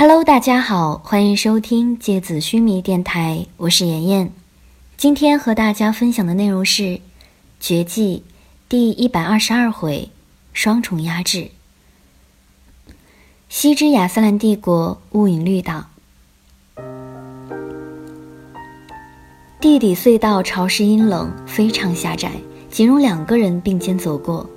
Hello，大家好，欢迎收听芥子须弥电台，我是妍妍。今天和大家分享的内容是《绝技》第一百二十二回双重压制。西之亚斯兰帝国雾隐绿岛，地底隧道潮湿阴冷，非常狭窄，仅容两个人并肩走过。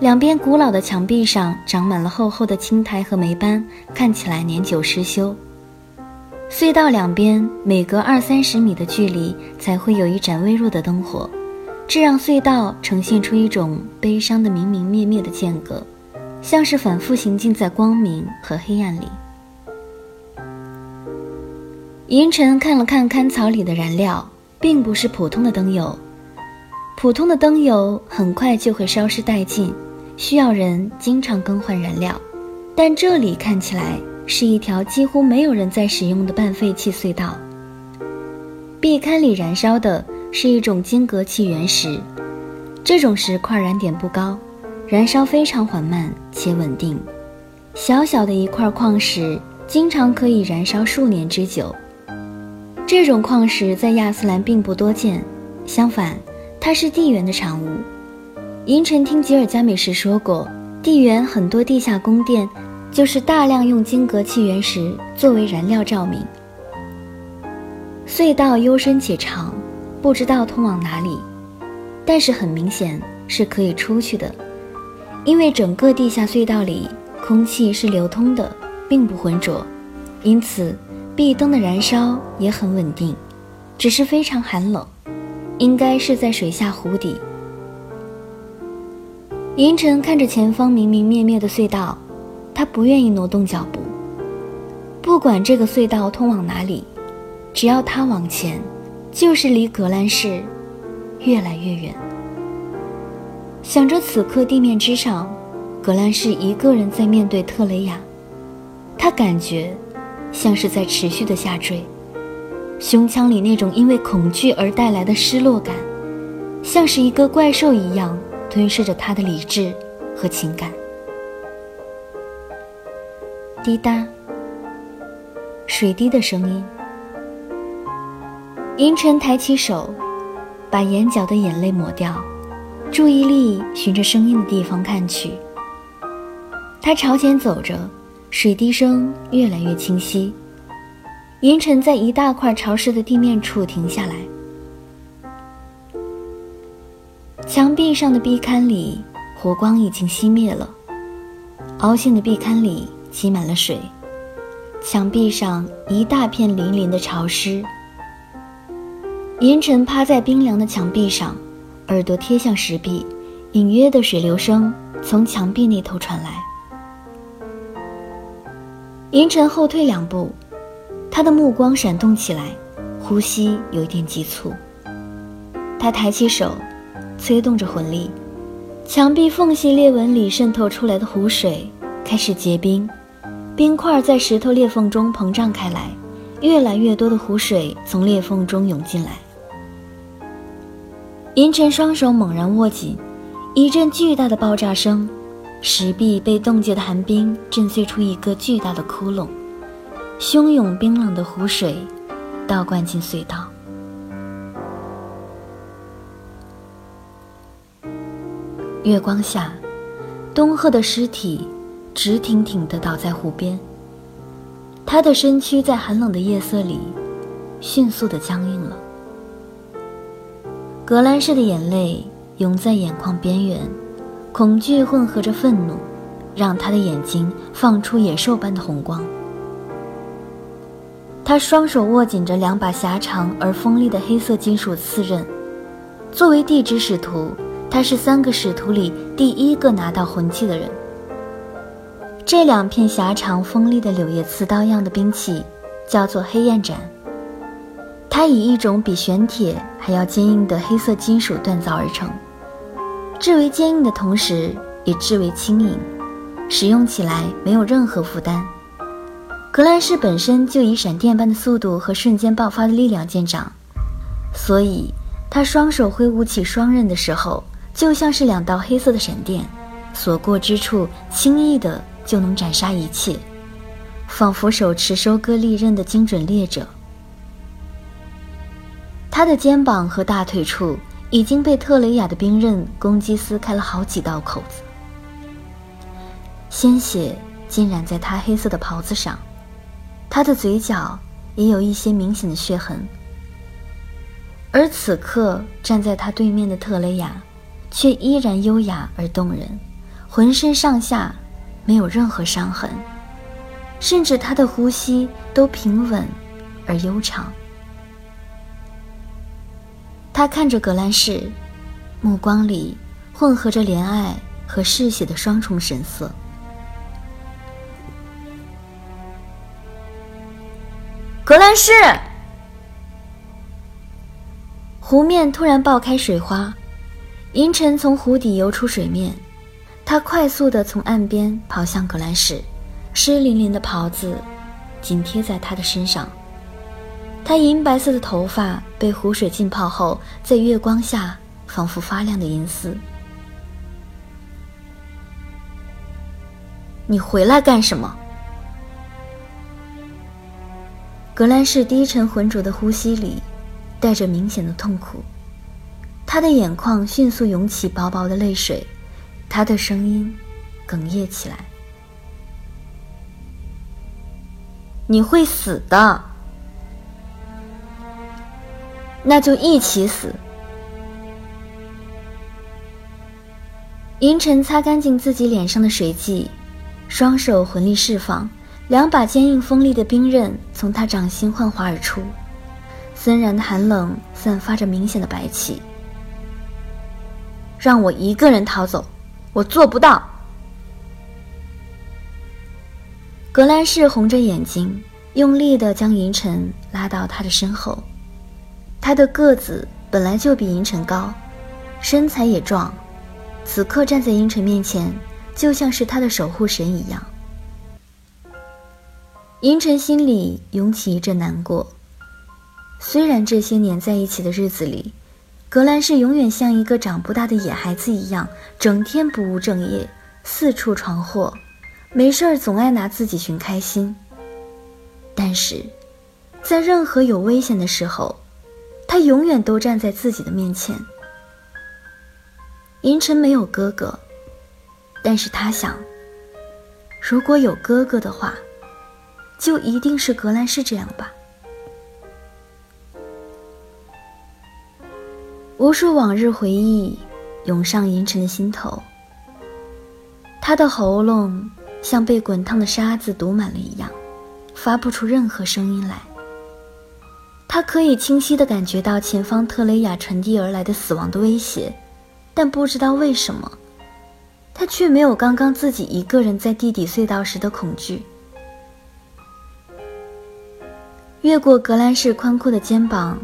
两边古老的墙壁上长满了厚厚的青苔和霉斑，看起来年久失修。隧道两边每隔二三十米的距离才会有一盏微弱的灯火，这让隧道呈现出一种悲伤的明明灭灭的间隔，像是反复行进在光明和黑暗里。银尘看了看看槽里的燃料，并不是普通的灯油。普通的灯油很快就会消失殆尽，需要人经常更换燃料。但这里看起来是一条几乎没有人在使用的半废弃隧道。壁龛里燃烧的是一种晶格气原石，这种石块燃点不高，燃烧非常缓慢且稳定。小小的一块矿石，经常可以燃烧数年之久。这种矿石在亚斯兰并不多见，相反。它是地缘的产物。银尘听吉尔加美什说过，地缘很多地下宫殿就是大量用晶格气原石作为燃料照明。隧道幽深且长，不知道通往哪里，但是很明显是可以出去的，因为整个地下隧道里空气是流通的，并不浑浊，因此壁灯的燃烧也很稳定，只是非常寒冷。应该是在水下湖底。银尘看着前方明明灭灭的隧道，他不愿意挪动脚步。不管这个隧道通往哪里，只要他往前，就是离格兰市越来越远。想着此刻地面之上，格兰市一个人在面对特雷雅，他感觉像是在持续的下坠。胸腔里那种因为恐惧而带来的失落感，像是一个怪兽一样吞噬着他的理智和情感。滴答，水滴的声音。银尘抬起手，把眼角的眼泪抹掉，注意力循着声音的地方看去。他朝前走着，水滴声越来越清晰。银尘在一大块潮湿的地面处停下来。墙壁上的壁龛里，火光已经熄灭了。凹陷的壁龛里积满了水，墙壁上一大片粼粼的潮湿。银尘趴在冰凉的墙壁上，耳朵贴向石壁，隐约的水流声从墙壁那头传来。银尘后退两步。他的目光闪动起来，呼吸有一点急促。他抬起手，催动着魂力，墙壁缝隙裂纹里渗透出来的湖水开始结冰，冰块在石头裂缝中膨胀开来，越来越多的湖水从裂缝中涌进来。银尘双手猛然握紧，一阵巨大的爆炸声，石壁被冻结的寒冰震碎出一个巨大的窟窿。汹涌冰冷的湖水倒灌进隧道。月光下，东鹤的尸体直挺挺地倒在湖边。他的身躯在寒冷的夜色里迅速地僵硬了。格兰氏的眼泪涌在眼眶边缘，恐惧混合着愤怒，让他的眼睛放出野兽般的红光。他双手握紧着两把狭长而锋利的黑色金属刺刃。作为地之使徒，他是三个使徒里第一个拿到魂器的人。这两片狭长锋利的柳叶刺刀样的兵器，叫做黑焰斩。它以一种比玄铁还要坚硬的黑色金属锻造而成，至为坚硬的同时，也至为轻盈，使用起来没有任何负担。格兰仕本身就以闪电般的速度和瞬间爆发的力量见长，所以他双手挥舞起双刃的时候，就像是两道黑色的闪电，所过之处轻易的就能斩杀一切。仿佛手持收割利刃的精准猎者。他的肩膀和大腿处已经被特雷雅的兵刃攻击撕开了好几道口子，鲜血浸染在他黑色的袍子上，他的嘴角也有一些明显的血痕。而此刻站在他对面的特雷雅，却依然优雅而动人，浑身上下没有任何伤痕，甚至他的呼吸都平稳而悠长。他看着格兰仕，目光里混合着怜爱和嗜血的双重神色。格兰仕，湖面突然爆开水花，银尘从湖底游出水面，他快速的从岸边跑向格兰仕，湿淋淋的袍子紧贴在他的身上。她银白色的头发被湖水浸泡后，在月光下仿佛发亮的银丝。你回来干什么？格兰仕低沉浑浊的呼吸里，带着明显的痛苦，他的眼眶迅速涌起薄薄的泪水，他的声音哽咽起来：“你会死的。”那就一起死。银尘擦干净自己脸上的水迹，双手魂力释放，两把坚硬锋利的冰刃从他掌心幻化而出，森然的寒冷散发着明显的白气。让我一个人逃走，我做不到。格兰仕红着眼睛，用力的将银尘拉到他的身后。他的个子本来就比银尘高，身材也壮，此刻站在银尘面前，就像是他的守护神一样。银尘心里涌起一阵难过。虽然这些年在一起的日子里，格兰仕永远像一个长不大的野孩子一样，整天不务正业，四处闯祸，没事儿总爱拿自己寻开心。但是，在任何有危险的时候，他永远都站在自己的面前。银尘没有哥哥，但是他想，如果有哥哥的话，就一定是格兰仕这样吧。无数往日回忆涌上银尘的心头，他的喉咙像被滚烫的沙子堵满了一样，发不出任何声音来。他可以清晰地感觉到前方特雷雅传递而来的死亡的威胁，但不知道为什么，他却没有刚刚自己一个人在地底隧道时的恐惧。越过格兰仕宽阔的肩膀，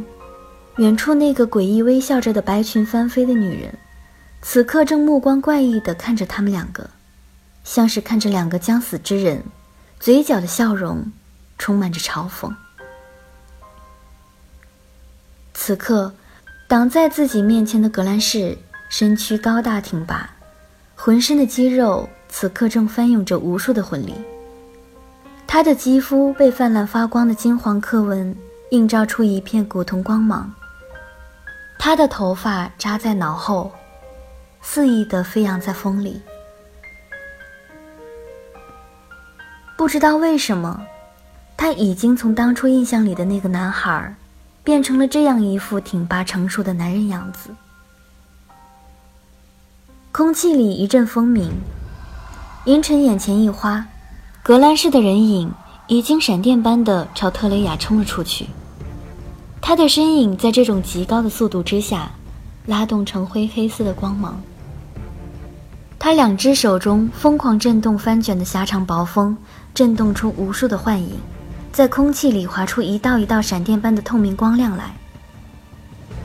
远处那个诡异微笑着的白裙翻飞的女人，此刻正目光怪异地看着他们两个，像是看着两个将死之人，嘴角的笑容充满着嘲讽。此刻，挡在自己面前的格兰仕身躯高大挺拔，浑身的肌肉此刻正翻涌着无数的魂力。他的肌肤被泛滥发光的金黄刻纹映照出一片古铜光芒。他的头发扎在脑后，肆意地飞扬在风里。不知道为什么，他已经从当初印象里的那个男孩。变成了这样一副挺拔成熟的男人样子。空气里一阵风鸣，银尘眼前一花，格兰仕的人影已经闪电般的朝特雷雅冲了出去。他的身影在这种极高的速度之下，拉动成灰黑色的光芒。他两只手中疯狂震动翻卷的狭长薄风，震动出无数的幻影。在空气里划出一道一道闪电般的透明光亮来。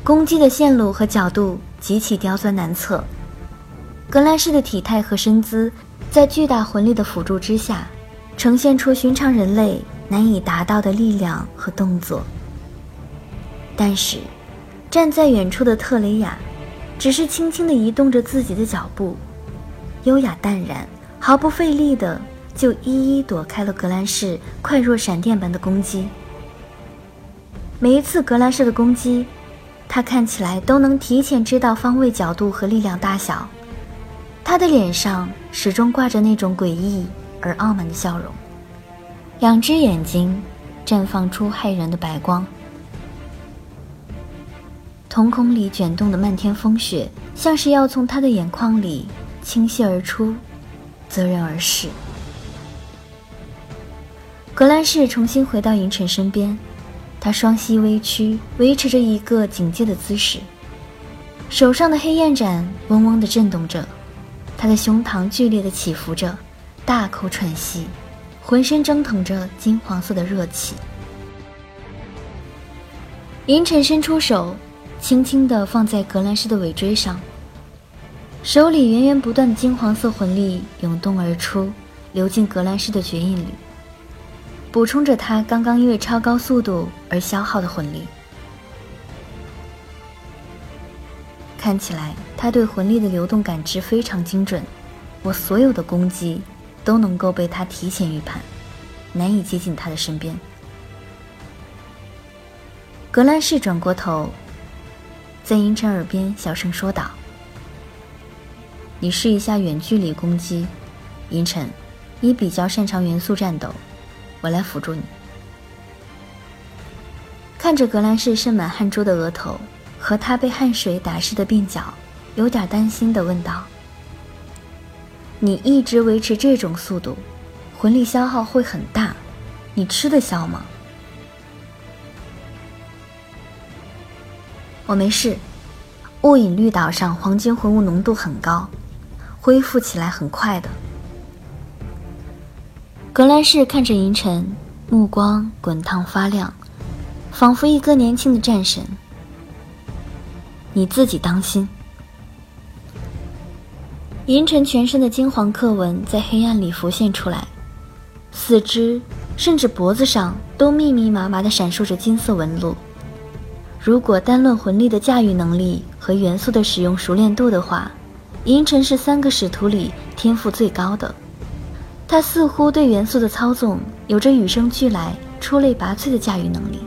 攻击的线路和角度极其刁钻难测。格兰仕的体态和身姿，在巨大魂力的辅助之下，呈现出寻常人类难以达到的力量和动作。但是，站在远处的特雷雅，只是轻轻地移动着自己的脚步，优雅淡然，毫不费力地就一一躲开了格兰仕快若闪电般的攻击。每一次格兰仕的攻击，他看起来都能提前知道方位、角度和力量大小。他的脸上始终挂着那种诡异而傲慢的笑容，两只眼睛绽放出骇人的白光，瞳孔里卷动的漫天风雪，像是要从他的眼眶里倾泻而出，择人而逝。格兰仕重新回到银尘身边。他双膝微屈，维持着一个警戒的姿势，手上的黑焰盏嗡嗡地震动着，他的胸膛剧烈地起伏着，大口喘息，浑身蒸腾着金黄色的热气。银尘伸出手，轻轻地放在格兰仕的尾椎上，手里源源不断的金黄色魂力涌动而出，流进格兰仕的绝印里。补充着他刚刚因为超高速度而消耗的魂力。看起来他对魂力的流动感知非常精准，我所有的攻击都能够被他提前预判，难以接近他的身边。格兰仕转过头，在银尘耳边小声说道：“你试一下远距离攻击，银尘，你比较擅长元素战斗。”我来辅助你。看着格兰仕渗满汗珠的额头和他被汗水打湿的鬓角，有点担心的问道：“你一直维持这种速度，魂力消耗会很大，你吃得消吗？”我没事，雾隐绿岛上黄金魂物浓度很高，恢复起来很快的。格兰仕看着银尘，目光滚烫发亮，仿佛一个年轻的战神。你自己当心。银尘全身的金黄刻纹在黑暗里浮现出来，四肢甚至脖子上都密密麻麻的闪烁着金色纹路。如果单论魂力的驾驭能力和元素的使用熟练度的话，银尘是三个使徒里天赋最高的。他似乎对元素的操纵有着与生俱来、出类拔萃的驾驭能力。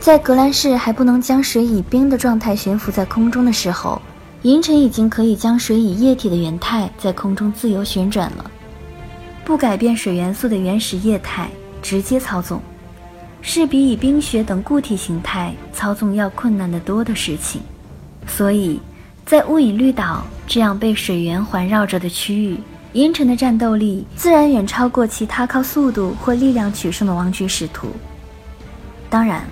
在格兰仕还不能将水以冰的状态悬浮在空中的时候，银尘已经可以将水以液体的原态在空中自由旋转了。不改变水元素的原始液态，直接操纵，是比以冰雪等固体形态操纵要困难得多的事情。所以，在乌隐绿岛这样被水源环绕着的区域。银尘的战斗力自然远超过其他靠速度或力量取胜的王爵使徒。当然，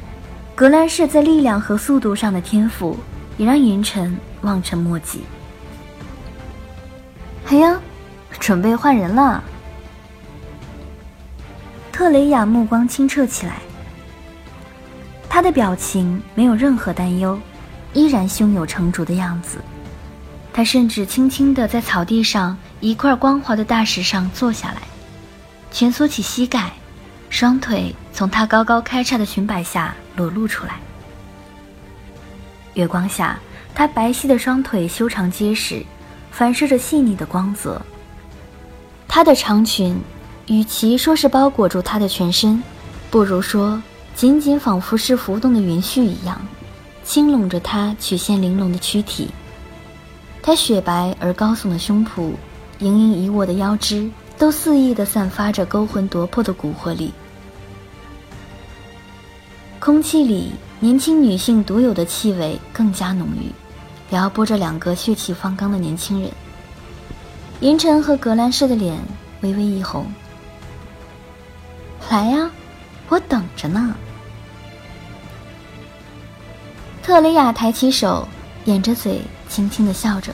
格兰仕在力量和速度上的天赋也让银尘望尘莫及。哎呀，准备换人了！特雷雅目光清澈起来，他的表情没有任何担忧，依然胸有成竹的样子。他甚至轻轻地在草地上一块光滑的大石上坐下来，蜷缩起膝盖，双腿从他高高开叉的裙摆下裸露出来。月光下，他白皙的双腿修长结实，反射着细腻的光泽。她的长裙，与其说是包裹住她的全身，不如说仅仅仿佛是浮动的云絮一样，轻拢着她曲线玲珑的躯体。她雪白而高耸的胸脯，盈盈一握的腰肢，都肆意地散发着勾魂夺魄的蛊惑力。空气里，年轻女性独有的气味更加浓郁，撩拨着两个血气方刚的年轻人。银尘和格兰仕的脸微微一红。来呀，我等着呢。特雷雅抬起手，掩着嘴。轻轻的笑着，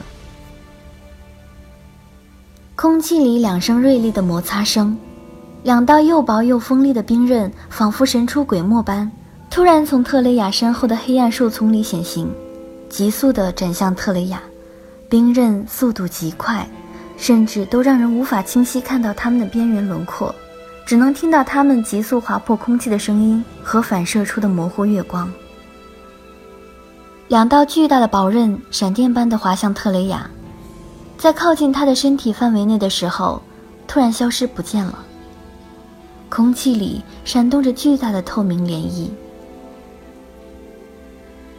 空气里两声锐利的摩擦声，两道又薄又锋利的冰刃，仿佛神出鬼没般，突然从特雷雅身后的黑暗树丛里显形，急速的斩向特雷雅。冰刃速度极快，甚至都让人无法清晰看到它们的边缘轮廓，只能听到它们急速划破空气的声音和反射出的模糊月光。两道巨大的宝刃闪电般的划向特雷雅，在靠近他的身体范围内的时候，突然消失不见了，空气里闪动着巨大的透明涟漪。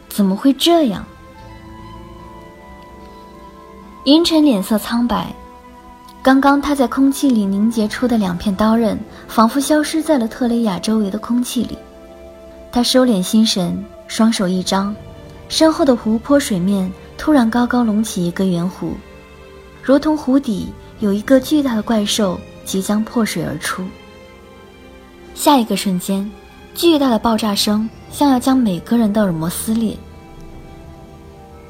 怎么会这样？银尘脸色苍白，刚刚他在空气里凝结出的两片刀刃，仿佛消失在了特雷雅周围的空气里。他收敛心神，双手一张，身后的湖泊水面突然高高隆起一个圆弧，如同湖底有一个巨大的怪兽即将破水而出。下一个瞬间，巨大的爆炸声像要将每个人的耳膜撕裂。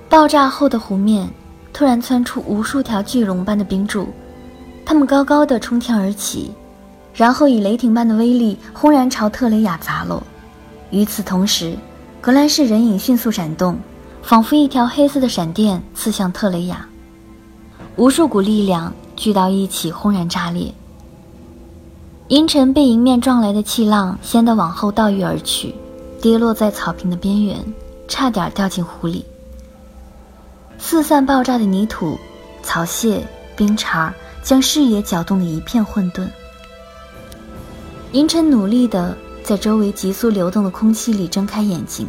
爆炸后的湖面突然窜出无数条巨龙般的冰柱，它们高高的冲天而起，然后以雷霆般的威力轰然朝特雷雅砸落。与此同时，格兰仕人影迅速闪动，仿佛一条黑色的闪电刺向特雷雅。无数股力量聚到一起，轰然炸裂。银尘被迎面撞来的气浪掀得往后倒跃而去，跌落在草坪的边缘，差点掉进湖里。四散爆炸的泥土、草屑、冰碴将视野搅动得一片混沌。银尘努力地在周围急速流动的空气里睁开眼睛，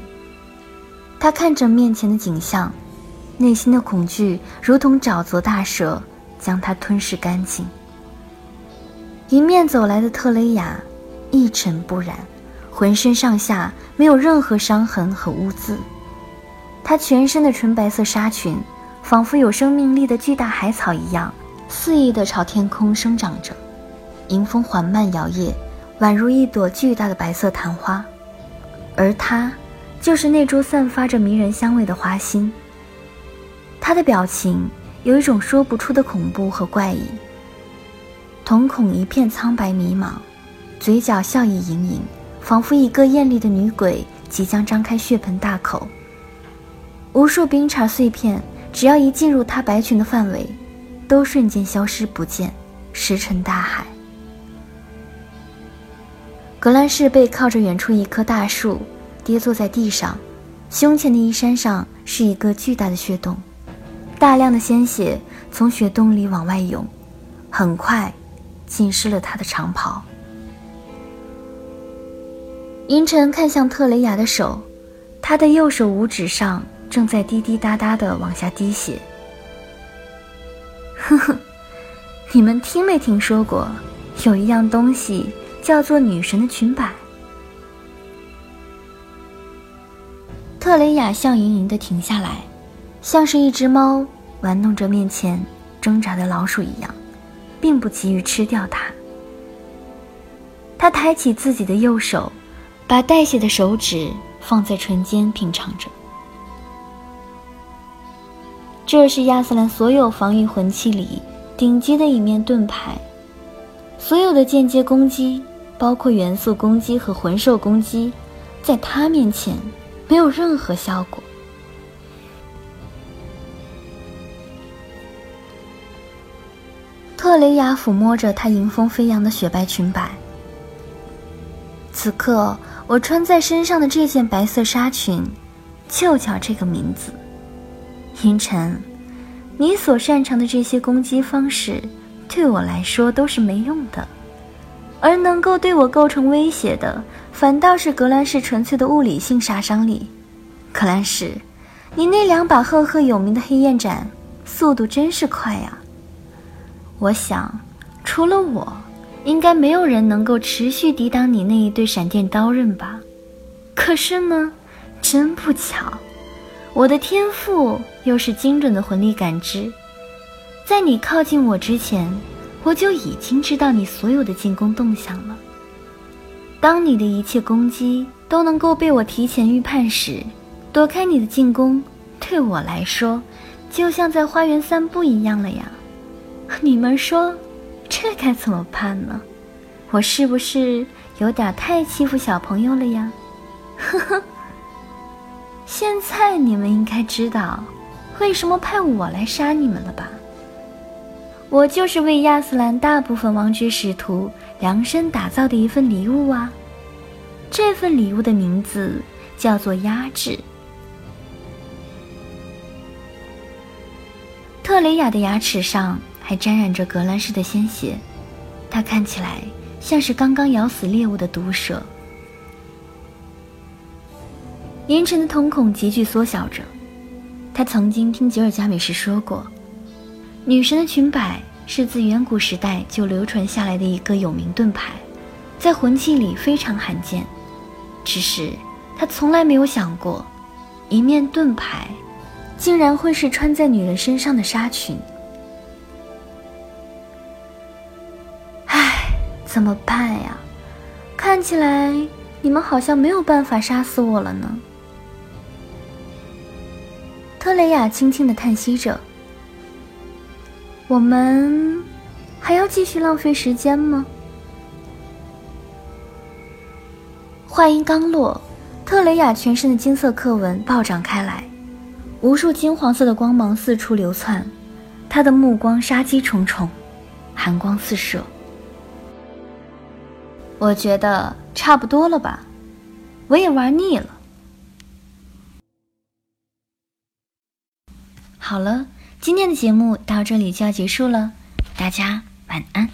他看着面前的景象，内心的恐惧如同沼泽大蛇，将他吞噬干净。迎面走来的特雷雅，一尘不染，浑身上下没有任何伤痕和污渍。她全身的纯白色纱裙，仿佛有生命力的巨大海草一样，肆意地朝天空生长着。迎风缓慢摇曳，宛如一朵巨大的白色昙花。而她，就是那株散发着迷人香味的花心。她的表情有一种说不出的恐怖和怪异，瞳孔一片苍白迷茫，嘴角笑意盈盈，仿佛一个艳丽的女鬼即将张开血盆大口。无数冰碴碎片，只要一进入她白裙的范围，都瞬间消失不见，石沉大海。格兰仕背靠着远处一棵大树，跌坐在地上，胸前的衣衫上是一个巨大的血洞，大量的鲜血从血洞里往外涌，很快浸湿了他的长袍。银尘看向特雷雅的手，他的右手五指上。正在滴滴答答地往下滴血。呵呵，你们听没听说过，有一样东西叫做女神的裙摆？特雷雅笑盈盈的停下来，像是一只猫玩弄着面前挣扎的老鼠一样，并不急于吃掉它。他抬起自己的右手，把带血的手指放在唇间品尝着。这是亚斯兰所有防御魂器里顶级的一面盾牌，所有的间接攻击，包括元素攻击和魂兽攻击，在他面前没有任何效果。特雷雅抚摸着她迎风飞扬的雪白裙摆，此刻我穿在身上的这件白色纱裙，就叫这个名字。银尘，你所擅长的这些攻击方式，对我来说都是没用的，而能够对我构成威胁的，反倒是格兰仕纯粹的物理性杀伤力。格兰仕，你那两把赫赫有名的黑焰斩，速度真是快呀！我想，除了我，应该没有人能够持续抵挡你那一对闪电刀刃吧？可是呢，真不巧。我的天赋又是精准的魂力感知，在你靠近我之前，我就已经知道你所有的进攻动向了。当你的一切攻击都能够被我提前预判时，躲开你的进攻，对我来说，就像在花园散步一样了呀。你们说，这该怎么办呢？我是不是有点太欺负小朋友了呀？呵呵。现在你们应该知道，为什么派我来杀你们了吧？我就是为亚斯兰大部分王爵使徒量身打造的一份礼物啊！这份礼物的名字叫做压制。特雷雅的牙齿上还沾染着格兰仕的鲜血，它看起来像是刚刚咬死猎物的毒蛇。严晨的瞳孔急剧缩小着。他曾经听吉尔加美什说过，女神的裙摆是自远古时代就流传下来的一个有名盾牌，在魂器里非常罕见。只是他从来没有想过，一面盾牌竟然会是穿在女人身上的纱裙。唉，怎么办呀？看起来你们好像没有办法杀死我了呢。特雷雅轻轻的叹息着：“我们还要继续浪费时间吗？”话音刚落，特雷雅全身的金色刻纹暴涨开来，无数金黄色的光芒四处流窜，她的目光杀机重重，寒光四射。我觉得差不多了吧，我也玩腻了。好了，今天的节目到这里就要结束了，大家晚安。